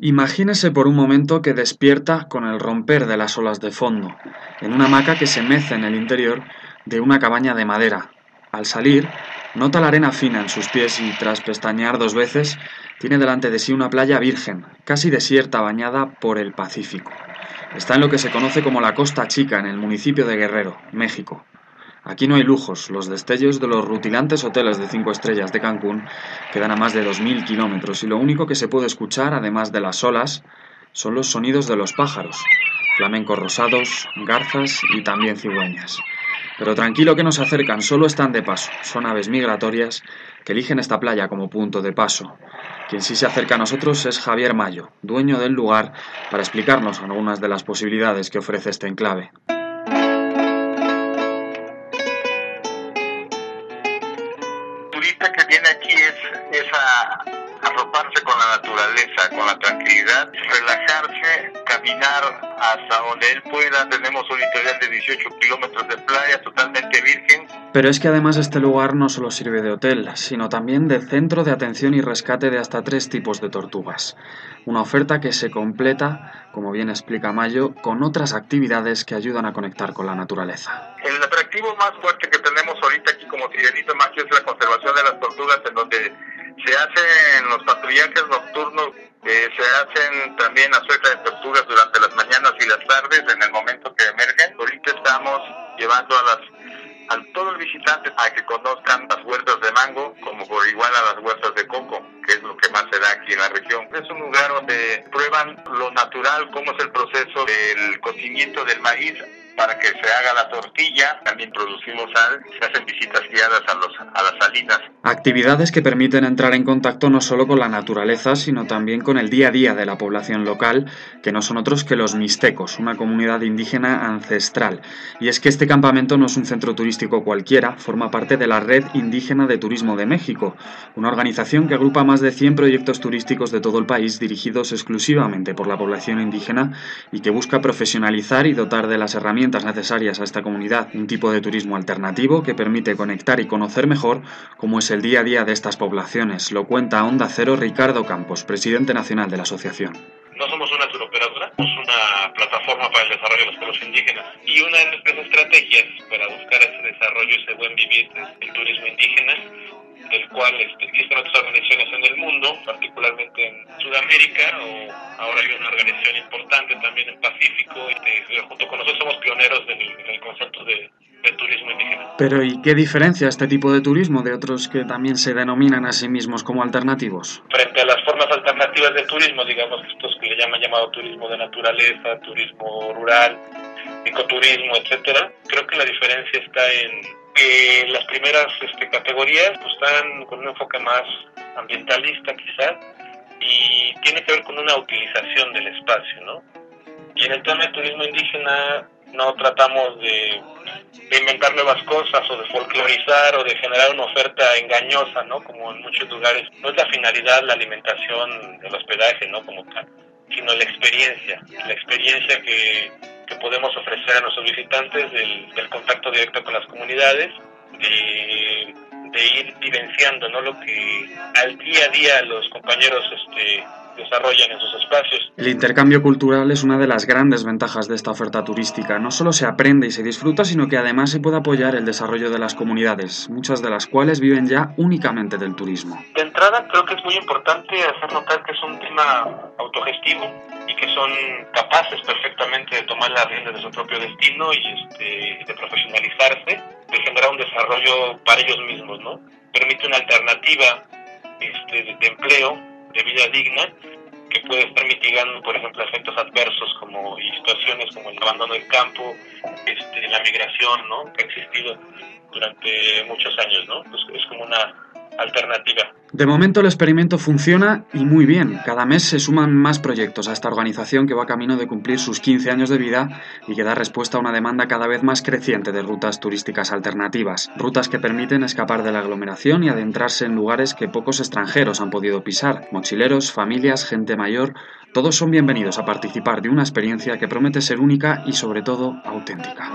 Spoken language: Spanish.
Imagínese por un momento que despierta con el romper de las olas de fondo, en una hamaca que se mece en el interior de una cabaña de madera. Al salir, nota la arena fina en sus pies y tras pestañear dos veces, tiene delante de sí una playa virgen, casi desierta bañada por el Pacífico. Está en lo que se conoce como la Costa Chica, en el municipio de Guerrero, México. Aquí no hay lujos, los destellos de los rutilantes hoteles de cinco estrellas de Cancún quedan a más de 2.000 kilómetros y lo único que se puede escuchar, además de las olas, son los sonidos de los pájaros, flamencos rosados, garzas y también cigüeñas. Pero tranquilo que no se acercan, solo están de paso, son aves migratorias que eligen esta playa como punto de paso. Quien sí se acerca a nosotros es Javier Mayo, dueño del lugar, para explicarnos algunas de las posibilidades que ofrece este enclave. Que viene aquí es, es a arroparse con la naturaleza, con la tranquilidad, relajarse, caminar hasta donde él pueda. Tenemos un historial de 18 kilómetros de playa totalmente virgen. Pero es que además este lugar no solo sirve de hotel, sino también de centro de atención y rescate de hasta tres tipos de tortugas. Una oferta que se completa, como bien explica Mayo, con otras actividades que ayudan a conectar con la naturaleza. El atractivo más fuerte que tenemos ahorita aquí como Sirenito Mayo es la conservación en donde se hacen los patrullajes nocturnos, eh, se hacen también la de tortugas durante las mañanas y las tardes en el momento que emergen. Ahorita estamos llevando a las a todos los visitantes a que conozcan las huertas de mango como por igual a las huertas de coco, que es lo que más se da aquí en la región. Es un lugar donde prueban lo natural, cómo es el proceso del cocimiento del maíz para que se haga la tortilla. También producimos sal, se hacen visitas guiadas a, los, a las salinas. Actividades que permiten entrar en contacto no solo con la naturaleza, sino también con el día a día de la población local, que no son otros que los mixtecos, una comunidad indígena ancestral. Y es que este campamento no es un centro turístico cualquiera, forma parte de la Red Indígena de Turismo de México, una organización que agrupa más de 100 proyectos turísticos de todo el país dirigidos exclusivamente por la población indígena y que busca profesionalizar y dotar de las herramientas necesarias a esta comunidad, un tipo de turismo alternativo que permite conectar y conocer mejor cómo es el día a día de estas poblaciones. Lo cuenta Onda Cero Ricardo Campos, presidente nacional de la asociación. No somos una turoperadora, somos una plataforma para el desarrollo de los pueblos indígenas y una de nuestras estrategias para buscar ese desarrollo, ese buen vivir del turismo indígena del cual este, existen otras organizaciones en el mundo, particularmente en Sudamérica, o ahora hay una organización importante también en Pacífico, este, junto con nosotros somos pioneros del, concepto de, turismo indígena. Pero ¿y qué diferencia este tipo de turismo de otros que también se denominan a sí mismos como alternativos? Frente a las formas alternativas de turismo, digamos estos que le llaman llamado turismo de naturaleza, turismo rural, ecoturismo, etcétera, creo que la diferencia está en las primeras este, categorías pues, están con un enfoque más ambientalista quizás y tiene que ver con una utilización del espacio, ¿no? Y en el tema del turismo indígena no tratamos de, inventar nuevas cosas o de folclorizar o de generar una oferta engañosa, ¿no? Como en muchos lugares. No es la finalidad la alimentación, el hospedaje, ¿no? Como tal, sino la experiencia, la experiencia que que podemos ofrecer a nuestros visitantes del, contacto directo con las comunidades, de, ir vivenciando ¿no? lo que al día a día los compañeros este, desarrollan en sus espacios. El intercambio cultural es una de las grandes ventajas de esta oferta turística. No solo se aprende y se disfruta, sino que además se puede apoyar el desarrollo de las comunidades, muchas de las cuales viven ya únicamente del turismo. De entrada, creo que es muy importante hacer notar que es un tema autogestivo y que son capaces perfectamente de tomar las riendas de su propio destino y este, de profesionalizarse, de generar un desarrollo para ellos mismos, ¿no? Permite una alternativa este, de empleo de vida digna que puede estar mitigando, por ejemplo, efectos adversos como situaciones como el abandono del campo, este, la migración, ¿no? Que ha existido durante muchos años, ¿no? Pues es como una alternativa. De momento el experimento funciona y muy bien. Cada mes se suman más proyectos a esta organización que va camino de cumplir sus 15 años de vida y que da respuesta a una demanda cada vez más creciente de rutas turísticas alternativas. Rutas que permiten escapar de la aglomeración y adentrarse en lugares que pocos extranjeros han podido pisar. Mochileros, familias, gente mayor, todos son bienvenidos a participar de una experiencia que promete ser única y sobre todo auténtica.